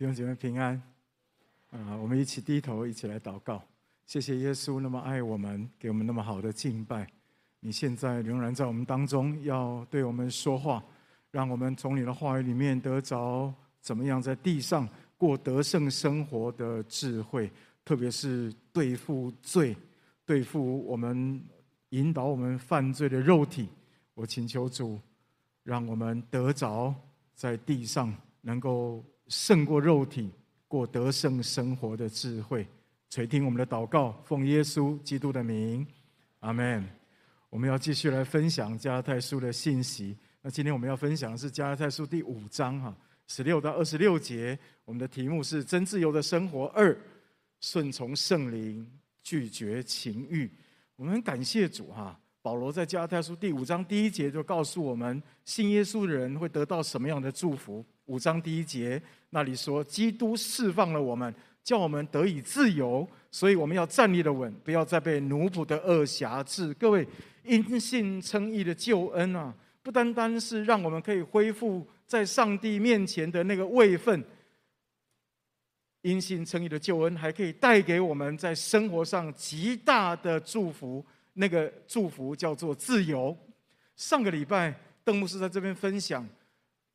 弟兄姐妹平安，啊，我们一起低头，一起来祷告。谢谢耶稣那么爱我们，给我们那么好的敬拜。你现在仍然在我们当中，要对我们说话，让我们从你的话语里面得着怎么样在地上过得胜生活的智慧，特别是对付罪，对付我们引导我们犯罪的肉体。我请求主，让我们得着在地上能够。胜过肉体，过得胜生活的智慧，垂听我们的祷告，奉耶稣基督的名，阿门。我们要继续来分享加拉太书的信息。那今天我们要分享的是加拉太书第五章哈，十六到二十六节。我们的题目是真自由的生活二，顺从圣灵，拒绝情欲。我们很感谢主哈。保罗在加拉太书第五章第一节就告诉我们，信耶稣的人会得到什么样的祝福。五章第一节那里说，基督释放了我们，叫我们得以自由，所以我们要站立得稳，不要再被奴仆的恶挟制。各位，因信称义的救恩啊，不单单是让我们可以恢复在上帝面前的那个位分，因信称义的救恩还可以带给我们在生活上极大的祝福。那个祝福叫做自由。上个礼拜，邓牧师在这边分享。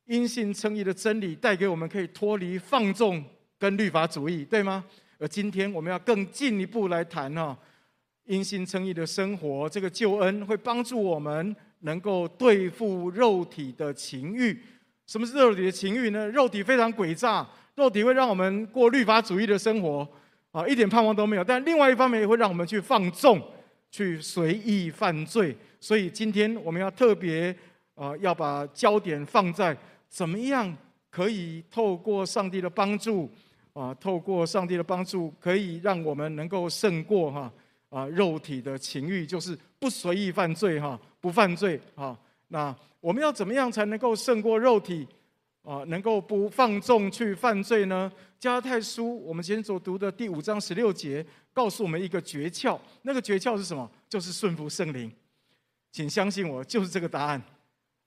因信称义的真理带给我们可以脱离放纵跟律法主义，对吗？而今天我们要更进一步来谈哈，因信称义的生活，这个救恩会帮助我们能够对付肉体的情欲。什么是肉体的情欲呢？肉体非常诡诈，肉体会让我们过律法主义的生活啊，一点盼望都没有。但另外一方面也会让我们去放纵，去随意犯罪。所以今天我们要特别啊，要把焦点放在。怎么样可以透过上帝的帮助啊？透过上帝的帮助，可以让我们能够胜过哈啊肉体的情欲，就是不随意犯罪哈，不犯罪哈。那我们要怎么样才能够胜过肉体啊？能够不放纵去犯罪呢？加拉太书我们今天所读的第五章十六节，告诉我们一个诀窍。那个诀窍是什么？就是顺服圣灵。请相信我，就是这个答案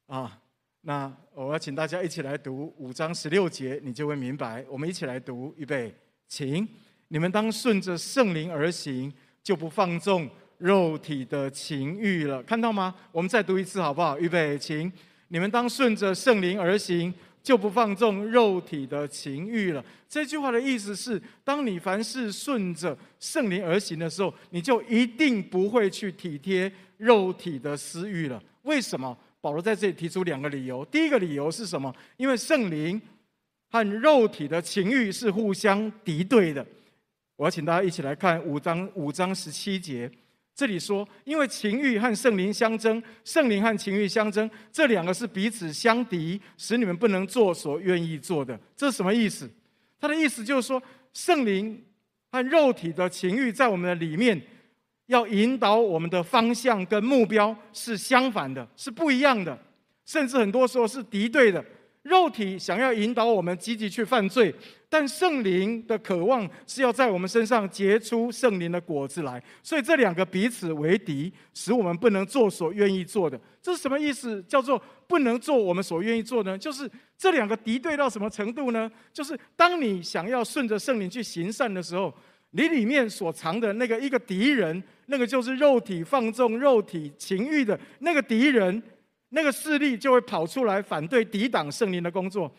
啊。那我要请大家一起来读五章十六节，你就会明白。我们一起来读，预备，请你们当顺着圣灵而行，就不放纵肉体的情欲了。看到吗？我们再读一次好不好？预备，请你们当顺着圣灵而行，就不放纵肉体的情欲了。这句话的意思是，当你凡事顺着圣灵而行的时候，你就一定不会去体贴肉体的私欲了。为什么？保罗在这里提出两个理由。第一个理由是什么？因为圣灵和肉体的情欲是互相敌对的。我要请大家一起来看五章五章十七节，这里说：因为情欲和圣灵相争，圣灵和情欲相争，这两个是彼此相敌，使你们不能做所愿意做的。这是什么意思？他的意思就是说，圣灵和肉体的情欲在我们的里面。要引导我们的方向跟目标是相反的，是不一样的，甚至很多时候是敌对的。肉体想要引导我们积极去犯罪，但圣灵的渴望是要在我们身上结出圣灵的果子来。所以这两个彼此为敌，使我们不能做所愿意做的。这是什么意思？叫做不能做我们所愿意做呢？就是这两个敌对到什么程度呢？就是当你想要顺着圣灵去行善的时候。你里面所藏的那个一个敌人，那个就是肉体放纵肉体情欲的那个敌人，那个势力就会跑出来反对抵挡圣灵的工作。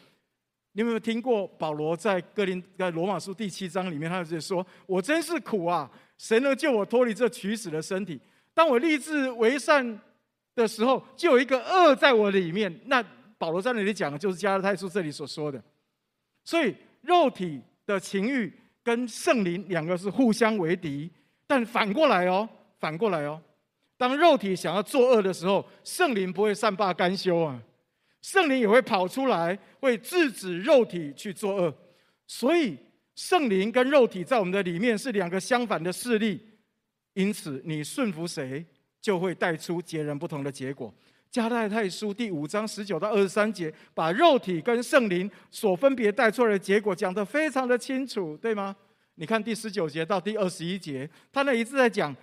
你有没有听过保罗在哥林在罗马书第七章里面，他就说：“我真是苦啊！谁能救我脱离这取死的身体？当我立志为善的时候，就有一个恶在我里面。”那保罗在那里讲的就是加拉太书这里所说的。所以肉体的情欲。跟圣灵两个是互相为敌，但反过来哦，反过来哦，当肉体想要作恶的时候，圣灵不会善罢甘休啊，圣灵也会跑出来，会制止肉体去作恶。所以圣灵跟肉体在我们的里面是两个相反的势力，因此你顺服谁，就会带出截然不同的结果。加拉太书第五章十九到二十三节，把肉体跟圣灵所分别带出来的结果讲得非常的清楚，对吗？你看第十九节到第二十一节，他那一直在讲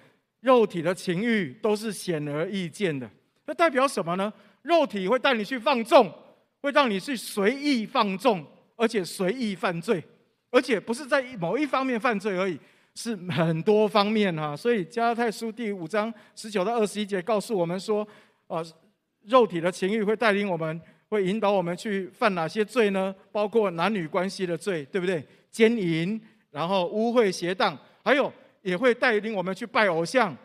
肉体的情欲都是显而易见的。那代表什么呢？肉体会带你去放纵，会让你去随意放纵而且随意犯罪，而且不是在某一方面犯罪而已，是很多方面哈。所以加太书第五章十九到二十一节告诉我们说，啊，肉体的情欲会带领我们，会引导我们去犯哪些罪呢？包括男女关系的罪，对不对？奸淫，然后污秽邪荡，还有也会带领我们去拜偶像，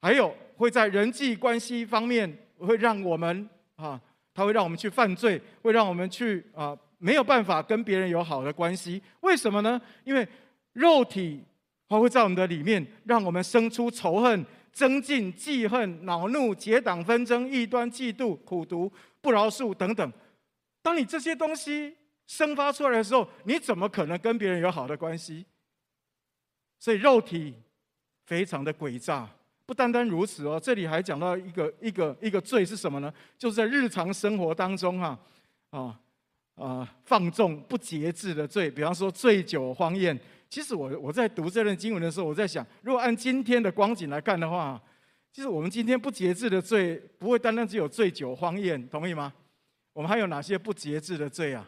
还有会在人际关系方面会让我们啊，他会让我们去犯罪，会让我们去啊没有办法跟别人有好的关系。为什么呢？因为肉体它会在我们的里面，让我们生出仇恨、增进、记恨、恼怒、结党纷争、异端、嫉妒、苦毒。不饶恕等等，当你这些东西生发出来的时候，你怎么可能跟别人有好的关系？所以肉体非常的诡诈。不单单如此哦，这里还讲到一个一个一个罪是什么呢？就是在日常生活当中哈啊啊放纵不节制的罪，比方说醉酒荒宴。其实我我在读这段经文的时候，我在想，如果按今天的光景来看的话。其实我们今天不节制的罪，不会单单只有醉酒荒宴，同意吗？我们还有哪些不节制的罪啊？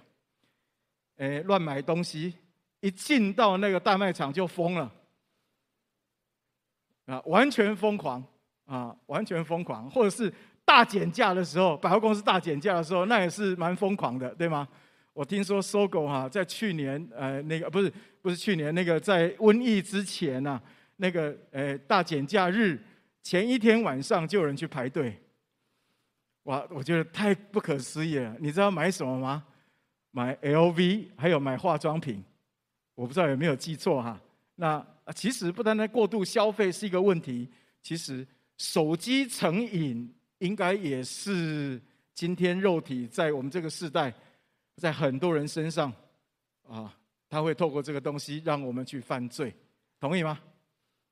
诶，乱买东西，一进到那个大卖场就疯了，啊，完全疯狂啊，完全疯狂，或者是大减价的时候，百货公司大减价的时候，那也是蛮疯狂的，对吗？我听说搜狗哈，在去年，呃，那个不是不是去年那个在瘟疫之前呐，那个呃大减价日。前一天晚上就有人去排队，哇！我觉得太不可思议了。你知道买什么吗？买 LV，还有买化妆品。我不知道有没有记错哈。那其实不单单过度消费是一个问题，其实手机成瘾应该也是今天肉体在我们这个时代，在很多人身上啊，他会透过这个东西让我们去犯罪，同意吗？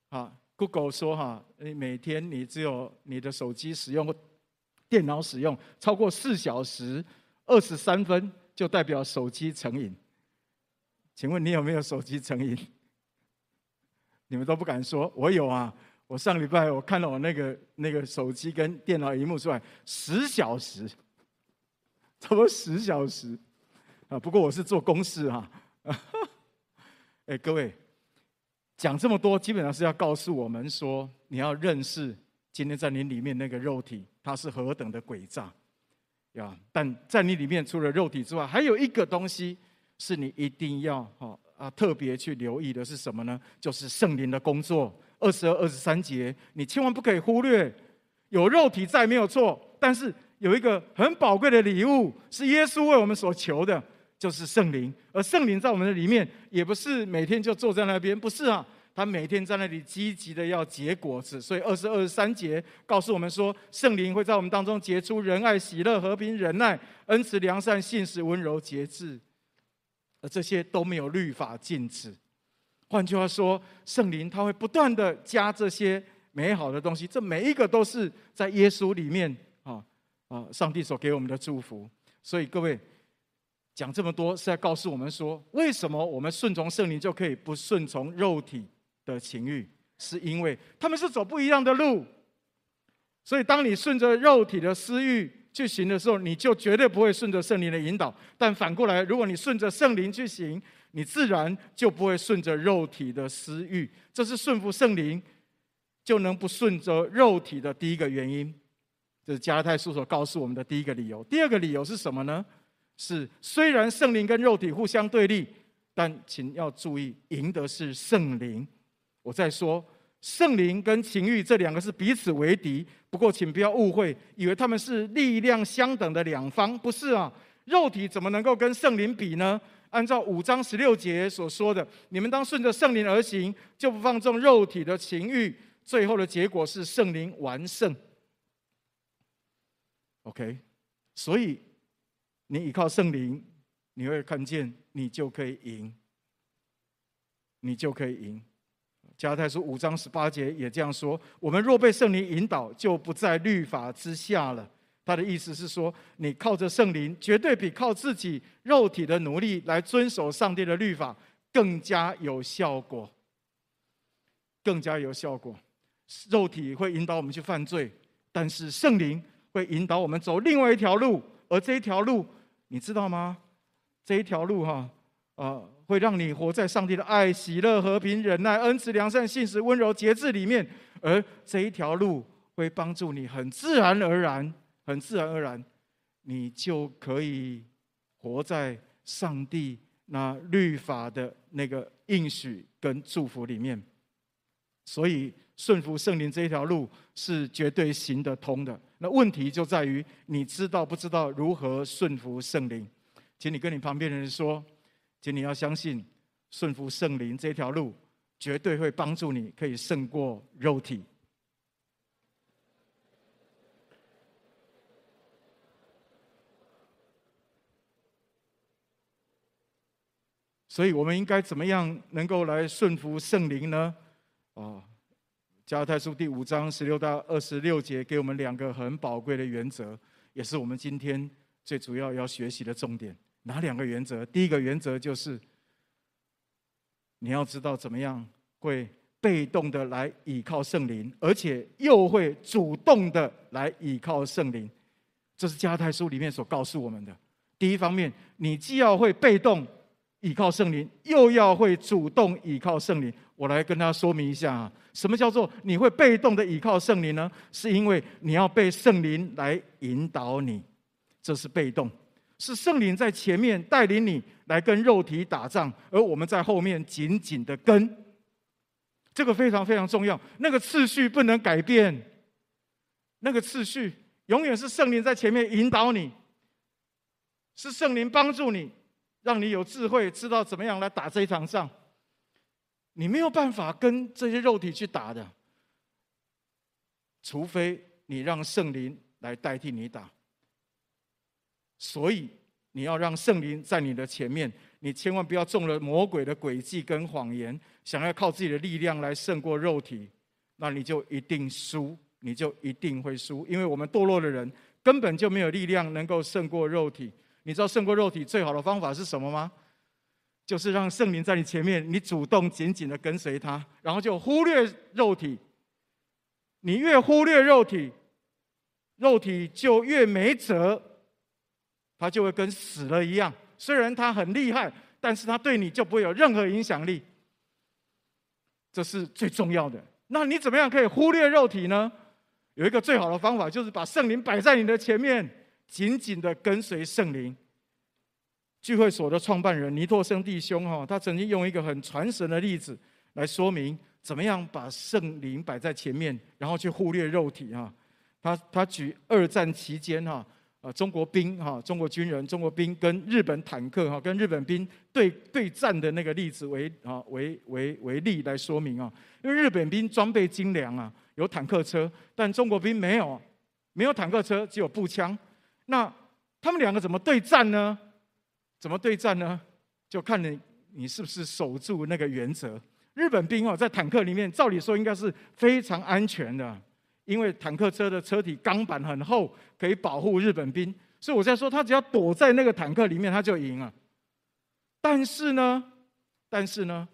啊。Google 说：“哈，你每天你只有你的手机使用、电脑使用超过四小时二十三分，就代表手机成瘾。请问你有没有手机成瘾？你们都不敢说，我有啊！我上礼拜我看了我那个那个手机跟电脑荧幕出来十小时，差不多十小时啊！不过我是做公事哈。啊 哎，各位。”讲这么多，基本上是要告诉我们说，你要认识今天在你里面那个肉体，它是何等的诡诈呀！但在你里面，除了肉体之外，还有一个东西是你一定要哈啊特别去留意的，是什么呢？就是圣灵的工作。二十二、二十三节，你千万不可以忽略。有肉体在没有错，但是有一个很宝贵的礼物，是耶稣为我们所求的。就是圣灵，而圣灵在我们的里面，也不是每天就坐在那边，不是啊，他每天在那里积极的要结果子。所以二十二、三节告诉我们说，圣灵会在我们当中结出仁爱、喜乐、和平、忍耐、恩慈、良善、信实、温柔、节制，而这些都没有律法禁止。换句话说，圣灵他会不断的加这些美好的东西，这每一个都是在耶稣里面啊啊，上帝所给我们的祝福。所以各位。讲这么多是在告诉我们说，为什么我们顺从圣灵就可以不顺从肉体的情欲？是因为他们是走不一样的路。所以，当你顺着肉体的私欲去行的时候，你就绝对不会顺着圣灵的引导。但反过来，如果你顺着圣灵去行，你自然就不会顺着肉体的私欲。这是顺服圣灵就能不顺着肉体的第一个原因。这是加太书所告诉我们的第一个理由。第二个理由是什么呢？是，虽然圣灵跟肉体互相对立，但请要注意，赢的是圣灵。我再说，圣灵跟情欲这两个是彼此为敌。不过，请不要误会，以为他们是力量相等的两方，不是啊。肉体怎么能够跟圣灵比呢？按照五章十六节所说的，你们当顺着圣灵而行，就不放纵肉体的情欲。最后的结果是圣灵完胜。OK，所以。你依靠圣灵，你会看见，你就可以赢，你就可以赢。加拉太书五章十八节也这样说：我们若被圣灵引导，就不在律法之下了。他的意思是说，你靠着圣灵，绝对比靠自己肉体的努力来遵守上帝的律法更加有效果，更加有效果。肉体会引导我们去犯罪，但是圣灵会引导我们走另外一条路，而这一条路。你知道吗？这一条路哈，啊，会让你活在上帝的爱、喜乐、和平、忍耐、恩慈、良善、信实、温柔、节制里面，而这一条路会帮助你，很自然而然，很自然而然，你就可以活在上帝那律法的那个应许跟祝福里面。所以顺服圣灵这一条路是绝对行得通的。那问题就在于你知道不知道如何顺服圣灵？请你跟你旁边的人说，请你要相信，顺服圣灵这条路，绝对会帮助你，可以胜过肉体。所以，我们应该怎么样能够来顺服圣灵呢？啊，加拉太书第五章十六到二十六节，给我们两个很宝贵的原则，也是我们今天最主要要学习的重点。哪两个原则？第一个原则就是，你要知道怎么样会被动的来倚靠圣灵，而且又会主动的来倚靠圣灵。这是加拉太书里面所告诉我们的。第一方面，你既要会被动倚靠圣灵，又要会主动倚靠圣灵。我来跟大家说明一下啊，什么叫做你会被动的倚靠圣灵呢？是因为你要被圣灵来引导你，这是被动。是圣灵在前面带领你来跟肉体打仗，而我们在后面紧紧的跟。这个非常非常重要，那个次序不能改变。那个次序永远是圣灵在前面引导你，是圣灵帮助你，让你有智慧，知道怎么样来打这一场仗。你没有办法跟这些肉体去打的，除非你让圣灵来代替你打。所以你要让圣灵在你的前面，你千万不要中了魔鬼的诡计跟谎言，想要靠自己的力量来胜过肉体，那你就一定输，你就一定会输，因为我们堕落的人根本就没有力量能够胜过肉体。你知道胜过肉体最好的方法是什么吗？就是让圣灵在你前面，你主动紧紧的跟随他，然后就忽略肉体。你越忽略肉体，肉体就越没辙。他就会跟死了一样，虽然他很厉害，但是他对你就不会有任何影响力。这是最重要的。那你怎么样可以忽略肉体呢？有一个最好的方法，就是把圣灵摆在你的前面，紧紧的跟随圣灵。聚会所的创办人尼托生弟兄哈，他曾经用一个很传神的例子来说明，怎么样把圣灵摆在前面，然后去忽略肉体哈。他他举二战期间哈。啊，中国兵哈，中国军人，中国兵跟日本坦克哈，跟日本兵对对战的那个例子为啊为为为例来说明啊，因为日本兵装备精良啊，有坦克车，但中国兵没有，没有坦克车，只有步枪。那他们两个怎么对战呢？怎么对战呢？就看你你是不是守住那个原则。日本兵哦，在坦克里面，照理说应该是非常安全的。因为坦克车的车体钢板很厚，可以保护日本兵，所以我在说，他只要躲在那个坦克里面，他就赢了。但是呢，但是呢，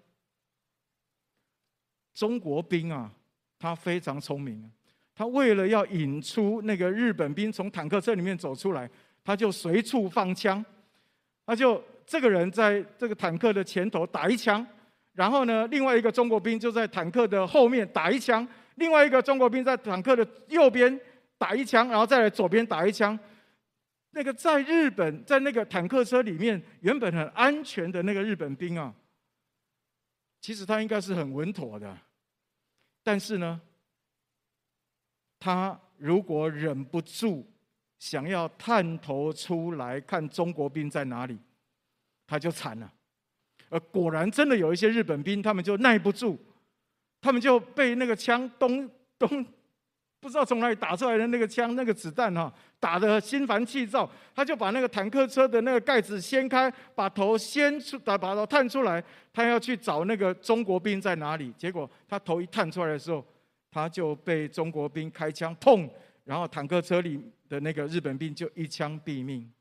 中国兵啊，他非常聪明，他为了要引出那个日本兵从坦克车里面走出来，他就随处放枪，他就这个人在这个坦克的前头打一枪，然后呢，另外一个中国兵就在坦克的后面打一枪。另外一个中国兵在坦克的右边打一枪，然后再来左边打一枪。那个在日本，在那个坦克车里面原本很安全的那个日本兵啊，其实他应该是很稳妥的。但是呢，他如果忍不住想要探头出来看中国兵在哪里，他就惨了。而果然真的有一些日本兵，他们就耐不住。他们就被那个枪咚咚，不知道从哪里打出来的那个枪，那个子弹哈，打得心烦气躁。他就把那个坦克车的那个盖子掀开，把头掀出，把把头探出来，他要去找那个中国兵在哪里。结果他头一探出来的时候，他就被中国兵开枪，砰！然后坦克车里的那个日本兵就一枪毙命。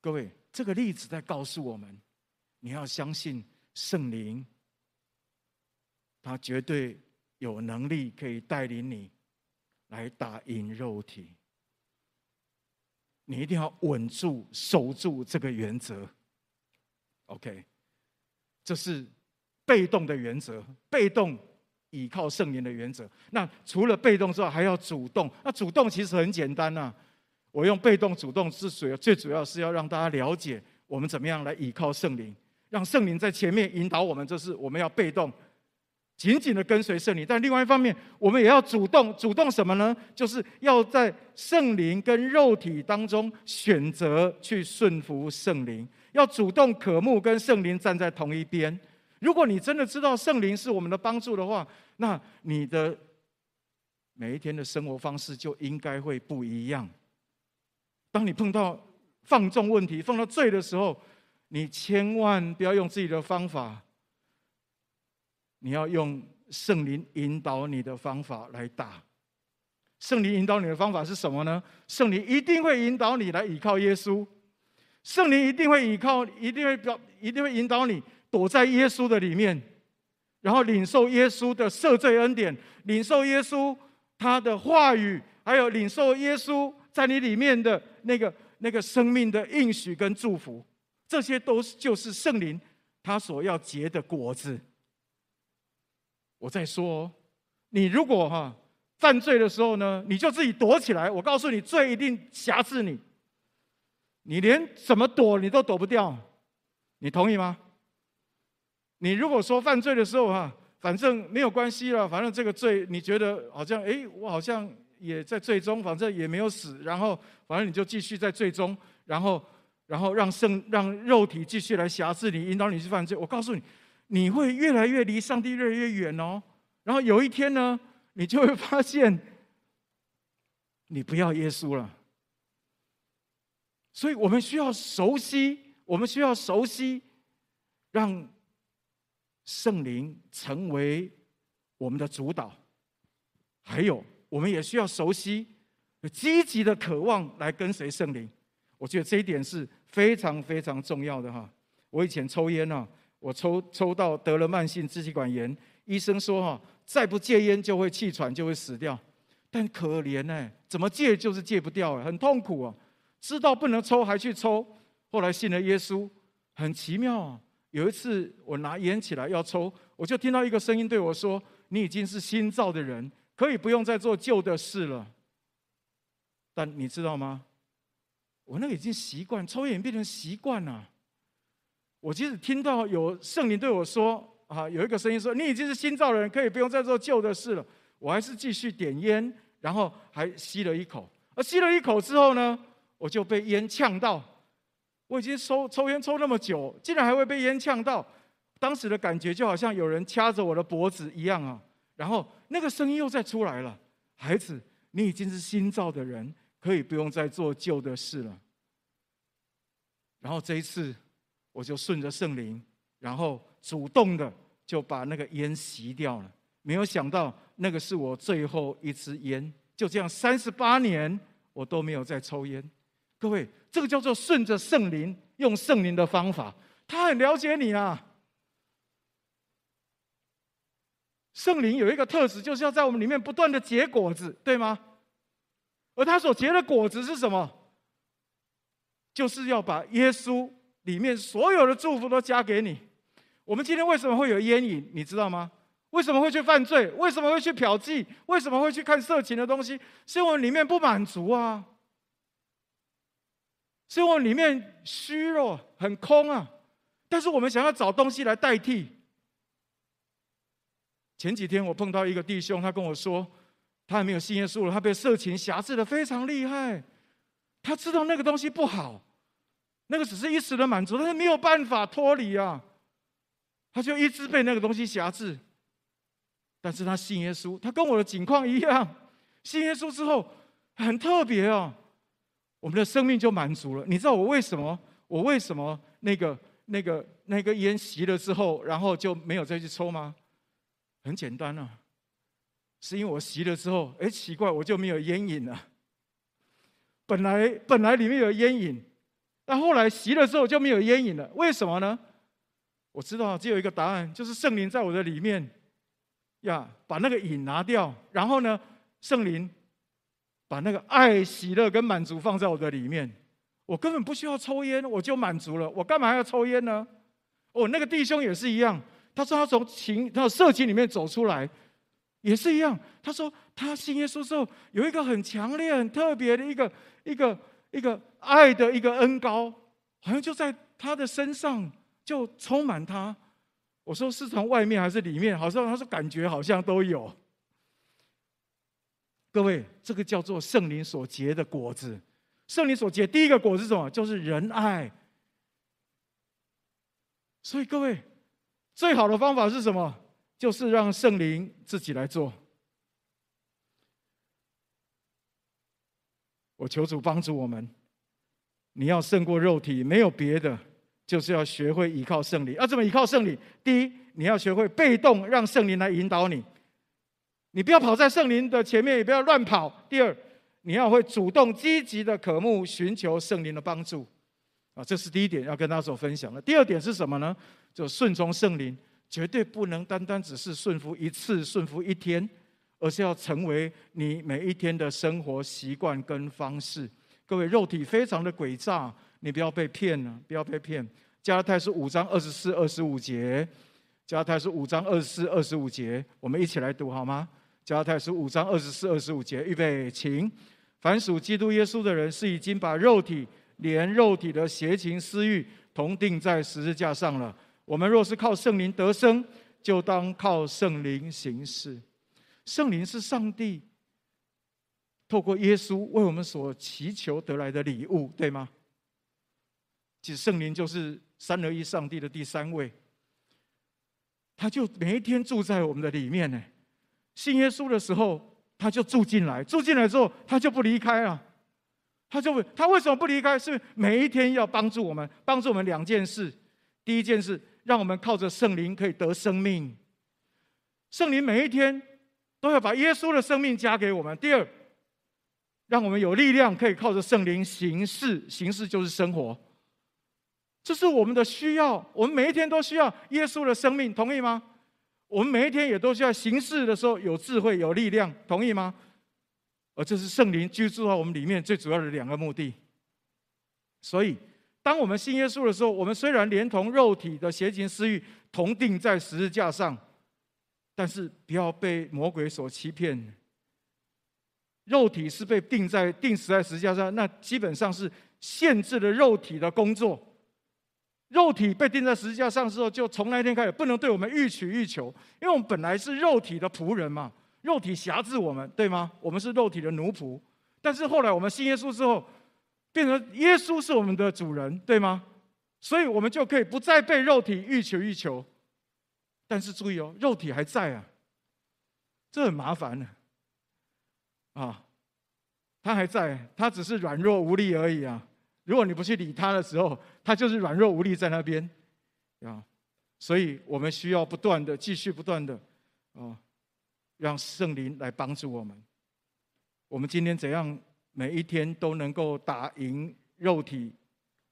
各位，这个例子在告诉我们，你要相信圣灵。他绝对有能力可以带领你来打赢肉体。你一定要稳住、守住这个原则。OK，这是被动的原则，被动倚靠圣灵的原则。那除了被动之外，还要主动。那主动其实很简单呐、我用被动、主动之水，最主要是要让大家了解我们怎么样来倚靠圣灵，让圣灵在前面引导我们。这是我们要被动。紧紧的跟随圣灵，但另外一方面，我们也要主动。主动什么呢？就是要在圣灵跟肉体当中选择去顺服圣灵，要主动渴慕跟圣灵站在同一边。如果你真的知道圣灵是我们的帮助的话，那你的每一天的生活方式就应该会不一样。当你碰到放纵问题、碰到罪的时候，你千万不要用自己的方法。你要用圣灵引导你的方法来打。圣灵引导你的方法是什么呢？圣灵一定会引导你来倚靠耶稣。圣灵一定会倚靠，一定会表，一定会引导你躲在耶稣的里面，然后领受耶稣的赦罪恩典，领受耶稣他的话语，还有领受耶稣在你里面的那个那个生命的应许跟祝福。这些都是就是圣灵他所要结的果子。我在说，你如果哈犯罪的时候呢，你就自己躲起来。我告诉你，罪一定挟制你，你连怎么躲你都躲不掉。你同意吗？你如果说犯罪的时候哈，反正没有关系了，反正这个罪你觉得好像哎，我好像也在罪中，反正也没有死，然后反正你就继续在罪中，然后然后让圣让肉体继续来辖制你，引导你去犯罪。我告诉你。你会越来越离上帝越来越远哦，然后有一天呢，你就会发现，你不要耶稣了。所以我们需要熟悉，我们需要熟悉，让圣灵成为我们的主导。还有，我们也需要熟悉，积极的渴望来跟随圣灵。我觉得这一点是非常非常重要的哈。我以前抽烟呢。我抽抽到得了慢性支气管炎，医生说哈，再不戒烟就会气喘，就会死掉。但可怜呢，怎么戒就是戒不掉，很痛苦啊！知道不能抽还去抽，后来信了耶稣，很奇妙啊。有一次我拿烟起来要抽，我就听到一个声音对我说：“你已经是新造的人，可以不用再做旧的事了。”但你知道吗？我那个已经习惯抽烟，变成习惯了。我即使听到有圣灵对我说：“啊，有一个声音说，你已经是新造的人，可以不用再做旧的事了。”我还是继续点烟，然后还吸了一口。而吸了一口之后呢，我就被烟呛到。我已经抽抽烟抽那么久，竟然还会被烟呛到。当时的感觉就好像有人掐着我的脖子一样啊。然后那个声音又再出来了：“孩子，你已经是新造的人，可以不用再做旧的事了。”然后这一次。我就顺着圣灵，然后主动的就把那个烟熄掉了。没有想到，那个是我最后一支烟。就这样，三十八年我都没有再抽烟。各位，这个叫做顺着圣灵，用圣灵的方法。他很了解你啊。圣灵有一个特质，就是要在我们里面不断的结果子，对吗？而他所结的果子是什么？就是要把耶稣。里面所有的祝福都加给你。我们今天为什么会有烟瘾？你知道吗？为什么会去犯罪？为什么会去嫖妓？为什么会去看色情的东西？是因为里面不满足啊，是因为里面虚弱、很空啊。但是我们想要找东西来代替。前几天我碰到一个弟兄，他跟我说，他还没有信耶稣了，他被色情挟制得非常厉害。他知道那个东西不好。那个只是一时的满足，但是没有办法脱离啊！他就一直被那个东西挟制。但是他信耶稣，他跟我的境况一样，信耶稣之后很特别啊，我们的生命就满足了。你知道我为什么？我为什么那个那个那个烟熄了之后，然后就没有再去抽吗？很简单啊，是因为我熄了之后，哎，奇怪，我就没有烟瘾了。本来本来里面有烟瘾。但后来熄了之后就没有烟瘾了，为什么呢？我知道只有一个答案，就是圣灵在我的里面，呀，把那个瘾拿掉，然后呢，圣灵把那个爱、喜乐跟满足放在我的里面，我根本不需要抽烟，我就满足了。我干嘛要抽烟呢？哦，那个弟兄也是一样，他说他从情、他色情里面走出来，也是一样。他说他信耶稣之后，有一个很强烈、很特别的一个、一个、一个爱的一个恩膏，好像就在他的身上就充满他。我说是从外面还是里面？好像他说感觉好像都有。各位，这个叫做圣灵所结的果子。圣灵所结第一个果子是什么？就是仁爱。所以各位，最好的方法是什么？就是让圣灵自己来做。我求主帮助我们。你要胜过肉体，没有别的。就是要学会依靠圣灵。要怎么依靠圣灵？第一，你要学会被动，让圣灵来引导你。你不要跑在圣灵的前面，也不要乱跑。第二，你要会主动积极的渴慕，寻求圣灵的帮助。啊，这是第一点要跟大家所分享的。第二点是什么呢？就顺从圣灵，绝对不能单单只是顺服一次、顺服一天，而是要成为你每一天的生活习惯跟方式。各位，肉体非常的诡诈。你不要被骗了，不要被骗。加拉太书五章二十四、二十五节，加拉太书五章二十四、二十五节，我们一起来读好吗？加拉太书五章二十四、二十五节，预备，请。凡属基督耶稣的人，是已经把肉体连肉体的邪情私欲同钉在十字架上了。我们若是靠圣灵得生，就当靠圣灵行事。圣灵是上帝透过耶稣为我们所祈求得来的礼物，对吗？其实圣灵就是三而一上帝的第三位，他就每一天住在我们的里面呢。信耶稣的时候，他就住进来，住进来之后，他就不离开了。他就他为什么不离开？是每一天要帮助我们，帮助我们两件事。第一件事，让我们靠着圣灵可以得生命。圣灵每一天都要把耶稣的生命加给我们。第二，让我们有力量可以靠着圣灵行事，行事就是生活。这是我们的需要，我们每一天都需要耶稣的生命，同意吗？我们每一天也都需要行事的时候有智慧、有力量，同意吗？而这是圣灵居住在我们里面最主要的两个目的。所以，当我们信耶稣的时候，我们虽然连同肉体的邪情私欲同钉在十字架上，但是不要被魔鬼所欺骗。肉体是被钉在钉死在十字架上，那基本上是限制了肉体的工作。肉体被钉在十字架上之后，就从那一天开始不能对我们欲取欲求，因为我们本来是肉体的仆人嘛，肉体辖制我们，对吗？我们是肉体的奴仆。但是后来我们信耶稣之后，变成耶稣是我们的主人，对吗？所以我们就可以不再被肉体欲取欲求。但是注意哦，肉体还在啊，这很麻烦呢。啊，他还在，他只是软弱无力而已啊。如果你不去理他的时候，他就是软弱无力在那边，啊，所以我们需要不断的继续不断的啊，让圣灵来帮助我们。我们今天怎样每一天都能够打赢肉体，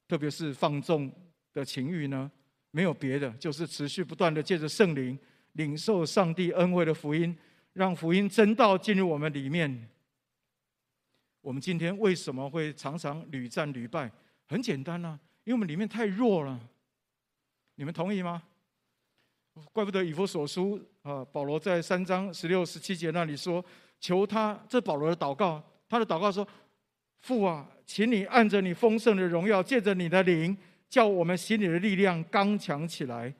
特别是放纵的情欲呢？没有别的，就是持续不断的借着圣灵领受上帝恩惠的福音，让福音真道进入我们里面。我们今天为什么会常常屡战屡败？很简单啊，因为我们里面太弱了。你们同意吗？怪不得以弗所书啊，保罗在三章十六、十七节那里说：“求他，这保罗的祷告，他的祷告说：父啊，请你按着你丰盛的荣耀，借着你的灵，叫我们心里的力量刚强起来。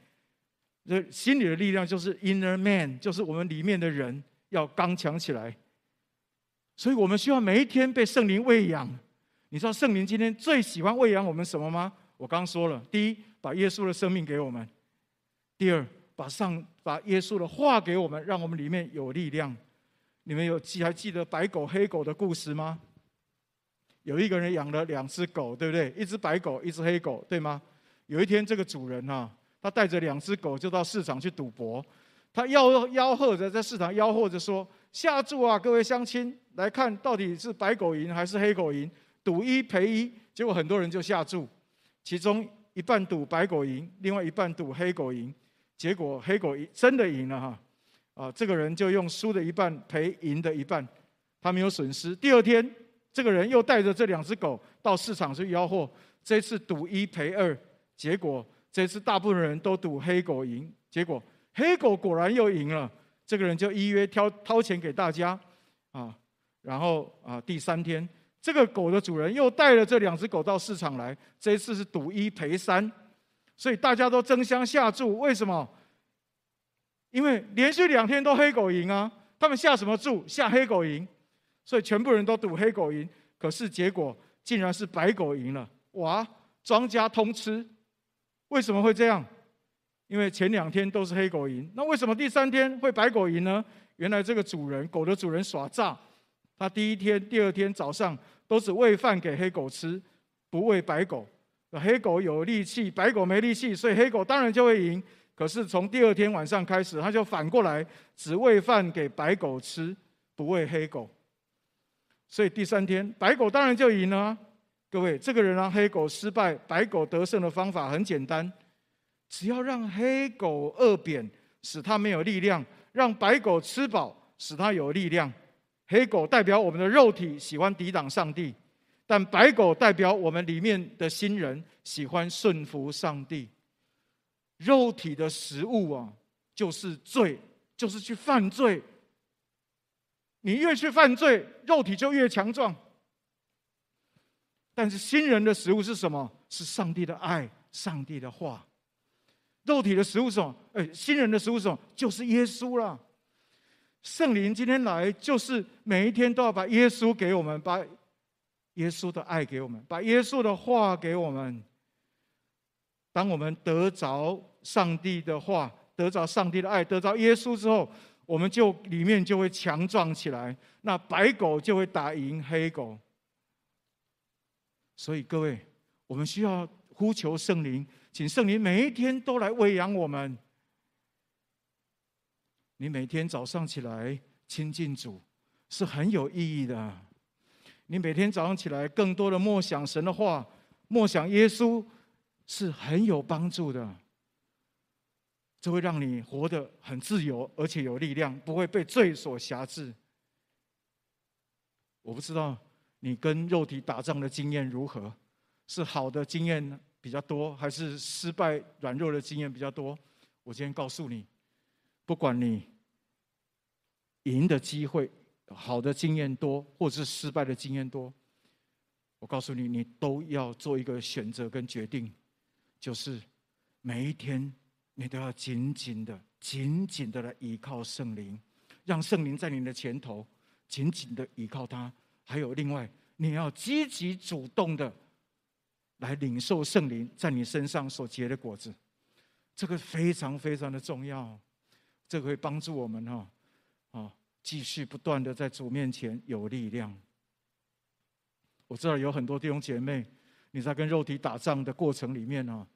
这心里的力量就是 inner man，就是我们里面的人要刚强起来。”所以我们需要每一天被圣灵喂养。你知道圣灵今天最喜欢喂养我们什么吗？我刚说了，第一，把耶稣的生命给我们；第二，把上把耶稣的话给我们，让我们里面有力量。你们有记还记得白狗黑狗的故事吗？有一个人养了两只狗，对不对？一只白狗，一只黑狗，对吗？有一天，这个主人啊，他带着两只狗就到市场去赌博，他吆吆喝着在市场吆喝着说。下注啊，各位乡亲，来看到底是白狗赢还是黑狗赢？赌一赔一，结果很多人就下注，其中一半赌白狗赢，另外一半赌黑狗赢，结果黑狗赢真的赢了哈！啊，这个人就用输的一半赔赢的一半，他没有损失。第二天，这个人又带着这两只狗到市场去吆喝，这次赌一赔二，结果这次大部分人都赌黑狗赢，结果黑狗果然又赢了。这个人就依约掏掏钱给大家，啊，然后啊，第三天，这个狗的主人又带了这两只狗到市场来，这一次是赌一赔三，所以大家都争相下注。为什么？因为连续两天都黑狗赢啊，他们下什么注？下黑狗赢，所以全部人都赌黑狗赢。可是结果竟然是白狗赢了，哇！庄家通吃。为什么会这样？因为前两天都是黑狗赢，那为什么第三天会白狗赢呢？原来这个主人，狗的主人耍诈，他第一天、第二天早上都只喂饭给黑狗吃，不喂白狗。黑狗有力气，白狗没力气，所以黑狗当然就会赢。可是从第二天晚上开始，他就反过来只喂饭给白狗吃，不喂黑狗。所以第三天白狗当然就赢了。各位，这个人让黑狗失败，白狗得胜的方法很简单。只要让黑狗饿扁，使它没有力量；让白狗吃饱，使它有力量。黑狗代表我们的肉体喜欢抵挡上帝，但白狗代表我们里面的新人喜欢顺服上帝。肉体的食物啊，就是罪，就是去犯罪。你越去犯罪，肉体就越强壮。但是新人的食物是什么？是上帝的爱，上帝的话。肉体的食物是什么？哎，新人的食物是什么？就是耶稣了。圣灵今天来，就是每一天都要把耶稣给我们，把耶稣的爱给我们，把耶稣的话给我们。当我们得着上帝的话，得着上帝的爱，得着耶稣之后，我们就里面就会强壮起来。那白狗就会打赢黑狗。所以各位，我们需要呼求圣灵。请圣灵每一天都来喂养我们。你每天早上起来亲近主是很有意义的。你每天早上起来更多的默想神的话，默想耶稣是很有帮助的。这会让你活得很自由，而且有力量，不会被罪所辖制。我不知道你跟肉体打仗的经验如何，是好的经验呢？比较多，还是失败软弱的经验比较多？我今天告诉你，不管你赢的机会好的经验多，或者是失败的经验多，我告诉你，你都要做一个选择跟决定，就是每一天你都要紧紧的、紧紧的来依靠圣灵，让圣灵在你的前头紧紧的依靠他。还有另外，你要积极主动的。来领受圣灵在你身上所结的果子，这个非常非常的重要，这个会帮助我们哈啊，继续不断的在主面前有力量。我知道有很多弟兄姐妹，你在跟肉体打仗的过程里面呢，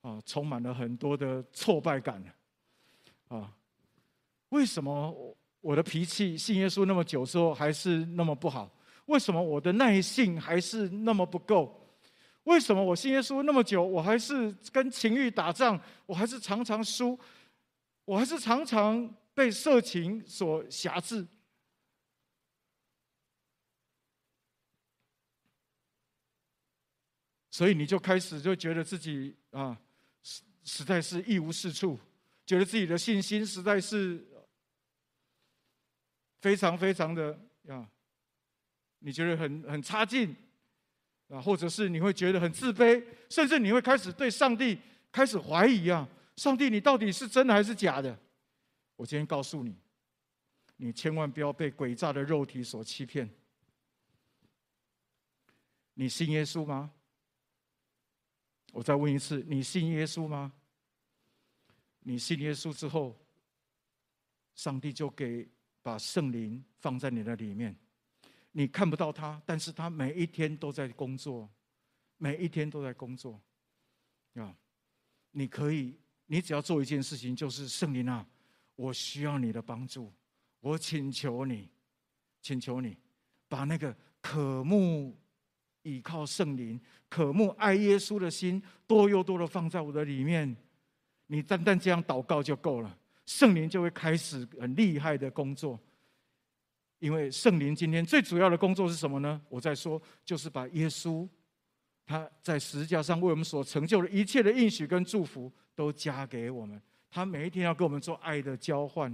啊，充满了很多的挫败感，啊，为什么我的脾气信耶稣那么久之后还是那么不好？为什么我的耐性还是那么不够？为什么我信耶稣那么久，我还是跟情欲打仗，我还是常常输，我还是常常被色情所辖制？所以你就开始就觉得自己啊，实实在是一无是处，觉得自己的信心实在是非常非常的啊，你觉得很很差劲。啊，或者是你会觉得很自卑，甚至你会开始对上帝开始怀疑啊！上帝，你到底是真的还是假的？我今天告诉你，你千万不要被诡诈的肉体所欺骗。你信耶稣吗？我再问一次，你信耶稣吗？你信耶稣之后，上帝就给把圣灵放在你的里面。你看不到他，但是他每一天都在工作，每一天都在工作，啊！你可以，你只要做一件事情，就是圣灵啊，我需要你的帮助，我请求你，请求你，把那个渴慕依靠圣灵、渴慕爱耶稣的心，多又多的放在我的里面。你单单这样祷告就够了，圣灵就会开始很厉害的工作。因为圣灵今天最主要的工作是什么呢？我在说，就是把耶稣他在十字架上为我们所成就的一切的应许跟祝福都加给我们。他每一天要跟我们做爱的交换。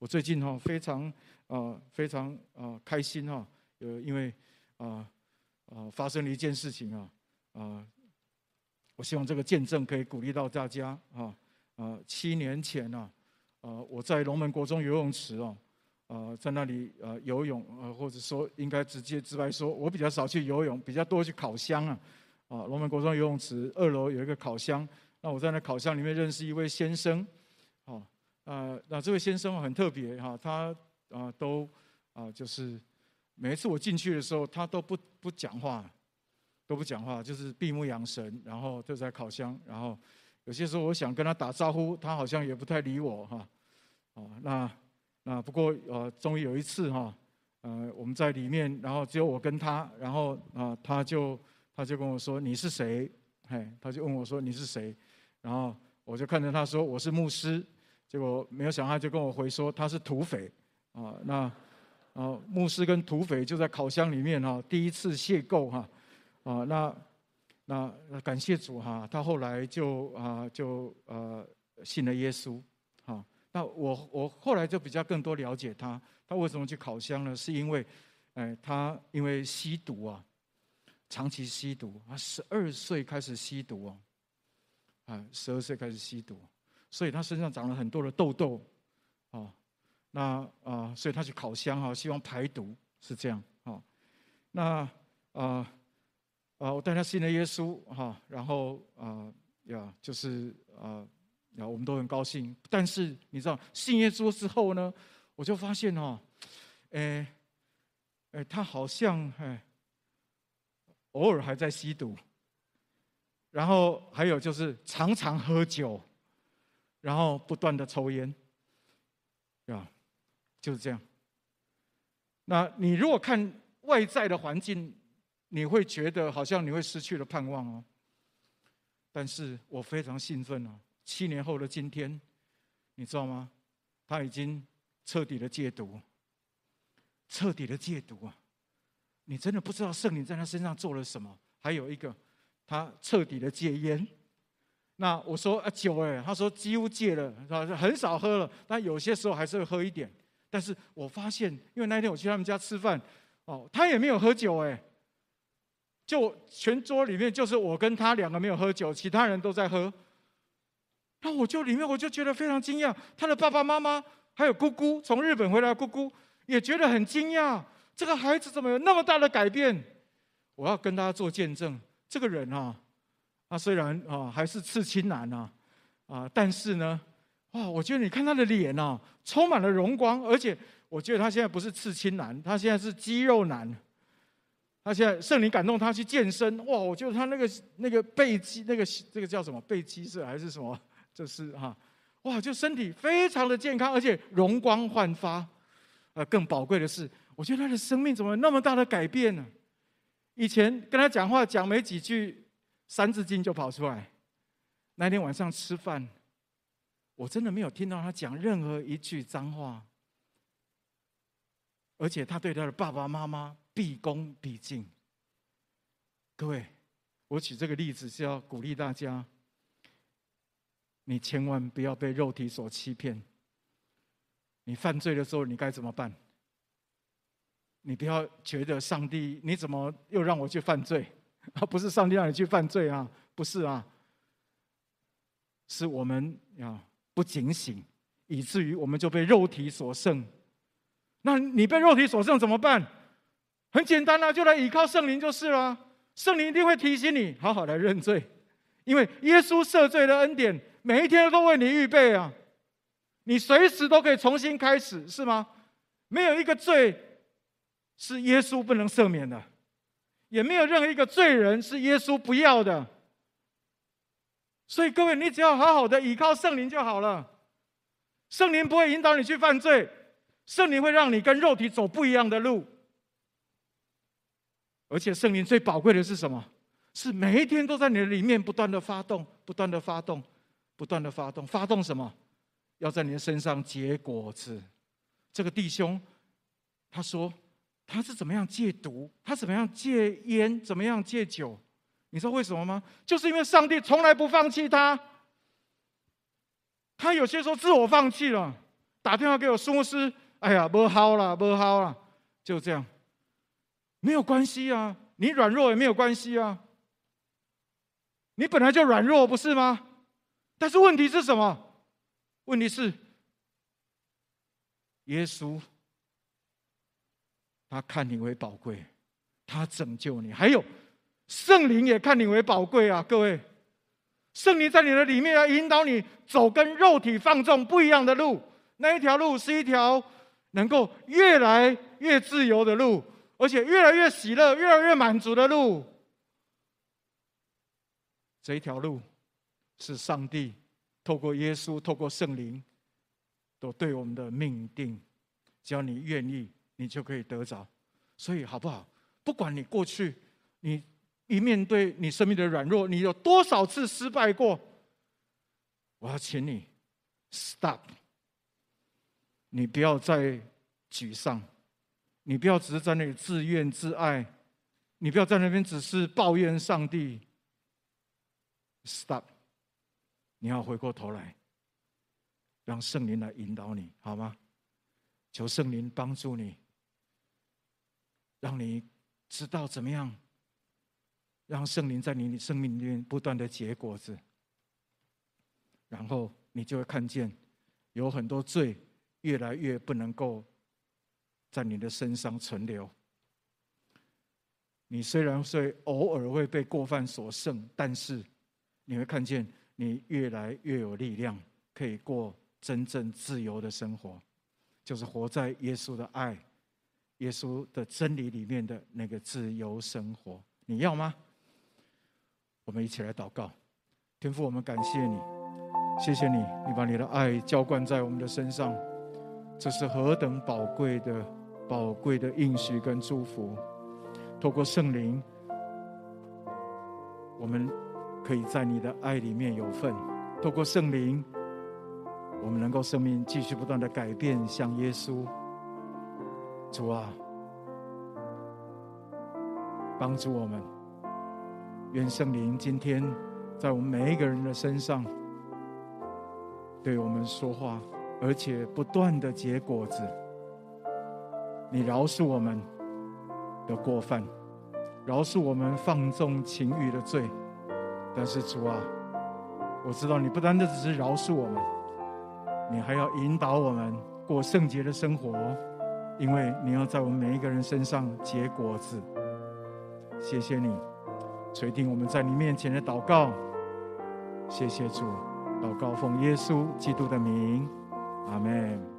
我最近哈非常啊非常啊开心哈，呃因为啊啊发生了一件事情啊啊，我希望这个见证可以鼓励到大家啊啊七年前呢啊我在龙门国中游泳池哦在那里呃游泳啊或者说应该直接直白说，我比较少去游泳，比较多去烤箱啊啊龙门国中游泳池二楼有一个烤箱。那我在那烤箱里面认识一位先生，好，呃，那这位先生很特别哈，他啊都啊就是每一次我进去的时候，他都不不讲话，都不讲话，就是闭目养神，然后就在烤箱，然后有些时候我想跟他打招呼，他好像也不太理我哈，啊，那那不过呃，终于有一次哈，呃，我们在里面，然后只有我跟他，然后啊，他就他就跟我说你是谁？嘿，他就问我说你是谁？然后我就看着他说我是牧师，结果没有想到他就跟我回说他是土匪啊。那啊牧师跟土匪就在烤箱里面哈，第一次邂逅哈啊。那那感谢主哈，他后来就啊就呃信了耶稣。那我我后来就比较更多了解他，他为什么去烤箱呢？是因为哎他因为吸毒啊，长期吸毒，他十二岁开始吸毒哦。啊，十二岁开始吸毒，所以他身上长了很多的痘痘，啊，那啊，所以他去烤箱哈，希望排毒，是这样啊。那啊啊，我带他信了耶稣哈，然后啊呀，就是啊呀，我们都很高兴。但是你知道，信耶稣之后呢，我就发现哦，哎哎，他好像哎，偶尔还在吸毒。然后还有就是常常喝酒，然后不断的抽烟，啊，就是这样。那你如果看外在的环境，你会觉得好像你会失去了盼望哦。但是我非常兴奋哦，七年后的今天，你知道吗？他已经彻底的戒毒，彻底的戒毒啊！你真的不知道圣灵在他身上做了什么。还有一个。他彻底的戒烟，那我说啊酒哎，他说几乎戒了，他说很少喝了，但有些时候还是会喝一点。但是我发现，因为那天我去他们家吃饭，哦，他也没有喝酒哎，就全桌里面就是我跟他两个没有喝酒，其他人都在喝。那我就里面我就觉得非常惊讶，他的爸爸妈妈还有姑姑从日本回来姑姑也觉得很惊讶，这个孩子怎么有那么大的改变？我要跟大家做见证。这个人啊，他虽然啊还是刺青男啊，啊，但是呢，哇，我觉得你看他的脸啊，充满了荣光，而且我觉得他现在不是刺青男，他现在是肌肉男。他现在圣灵感动他去健身，哇，我觉得他那个那个背肌，那个这个叫什么背肌是还是什么？这是哈，哇，就身体非常的健康，而且容光焕发。呃，更宝贵的是，我觉得他的生命怎么那么大的改变呢？以前跟他讲话讲没几句，《三字经》就跑出来。那天晚上吃饭，我真的没有听到他讲任何一句脏话，而且他对他的爸爸妈妈毕恭毕敬。各位，我举这个例子是要鼓励大家，你千万不要被肉体所欺骗。你犯罪的时候，你该怎么办？你不要觉得上帝，你怎么又让我去犯罪？啊，不是上帝让你去犯罪啊，不是啊，是我们呀不警醒，以至于我们就被肉体所胜。那你被肉体所胜怎么办？很简单啊，就来依靠圣灵就是了。圣灵一定会提醒你，好好来认罪，因为耶稣赦罪的恩典，每一天都为你预备啊，你随时都可以重新开始，是吗？没有一个罪。是耶稣不能赦免的，也没有任何一个罪人是耶稣不要的。所以各位，你只要好好的依靠圣灵就好了。圣灵不会引导你去犯罪，圣灵会让你跟肉体走不一样的路。而且圣灵最宝贵的是什么？是每一天都在你的里面不断的发动，不断的发动，不断的发动，发动什么？要在你的身上结果子。这个弟兄。他说他是怎么样戒毒，他怎么样戒烟，怎么样戒酒？你知道为什么吗？就是因为上帝从来不放弃他。他有些时候自我放弃了，打电话给我苏牧师，哎呀，不好了，不好了，就这样，没有关系啊，你软弱也没有关系啊，你本来就软弱，不是吗？但是问题是什么？问题是，耶稣，他看你为宝贵，他拯救你，还有圣灵也看你为宝贵啊，各位。圣灵在你的里面要引导你走跟肉体放纵不一样的路，那一条路是一条能够越来越自由的路，而且越来越喜乐、越来越满足的路。这一条路是上帝透过耶稣、透过圣灵都对我们的命定，只要你愿意，你就可以得着。所以好不好？不管你过去你。一面对你生命的软弱，你有多少次失败过？我要请你 stop，你不要再沮丧，你不要只是在那里自怨自艾，你不要在那边只是抱怨上帝。stop，你要回过头来，让圣灵来引导你，好吗？求圣灵帮助你，让你知道怎么样。让圣灵在你生命里面不断的结果子，然后你就会看见有很多罪越来越不能够在你的身上存留。你虽然会偶尔会被过犯所胜，但是你会看见你越来越有力量，可以过真正自由的生活，就是活在耶稣的爱、耶稣的真理里面的那个自由生活。你要吗？我们一起来祷告，天父，我们感谢你，谢谢你，你把你的爱浇灌在我们的身上，这是何等宝贵的、宝贵的应许跟祝福。透过圣灵，我们可以在你的爱里面有份；透过圣灵，我们能够生命继续不断的改变，像耶稣。主啊，帮助我们。愿圣灵今天在我们每一个人的身上对我们说话，而且不断的结果子。你饶恕我们的过犯，饶恕我们放纵情欲的罪。但是主啊，我知道你不单单只是饶恕我们，你还要引导我们过圣洁的生活，因为你要在我们每一个人身上结果子。谢谢你。垂听我们在你面前的祷告，谢谢主，祷告奉耶稣基督的名，阿门。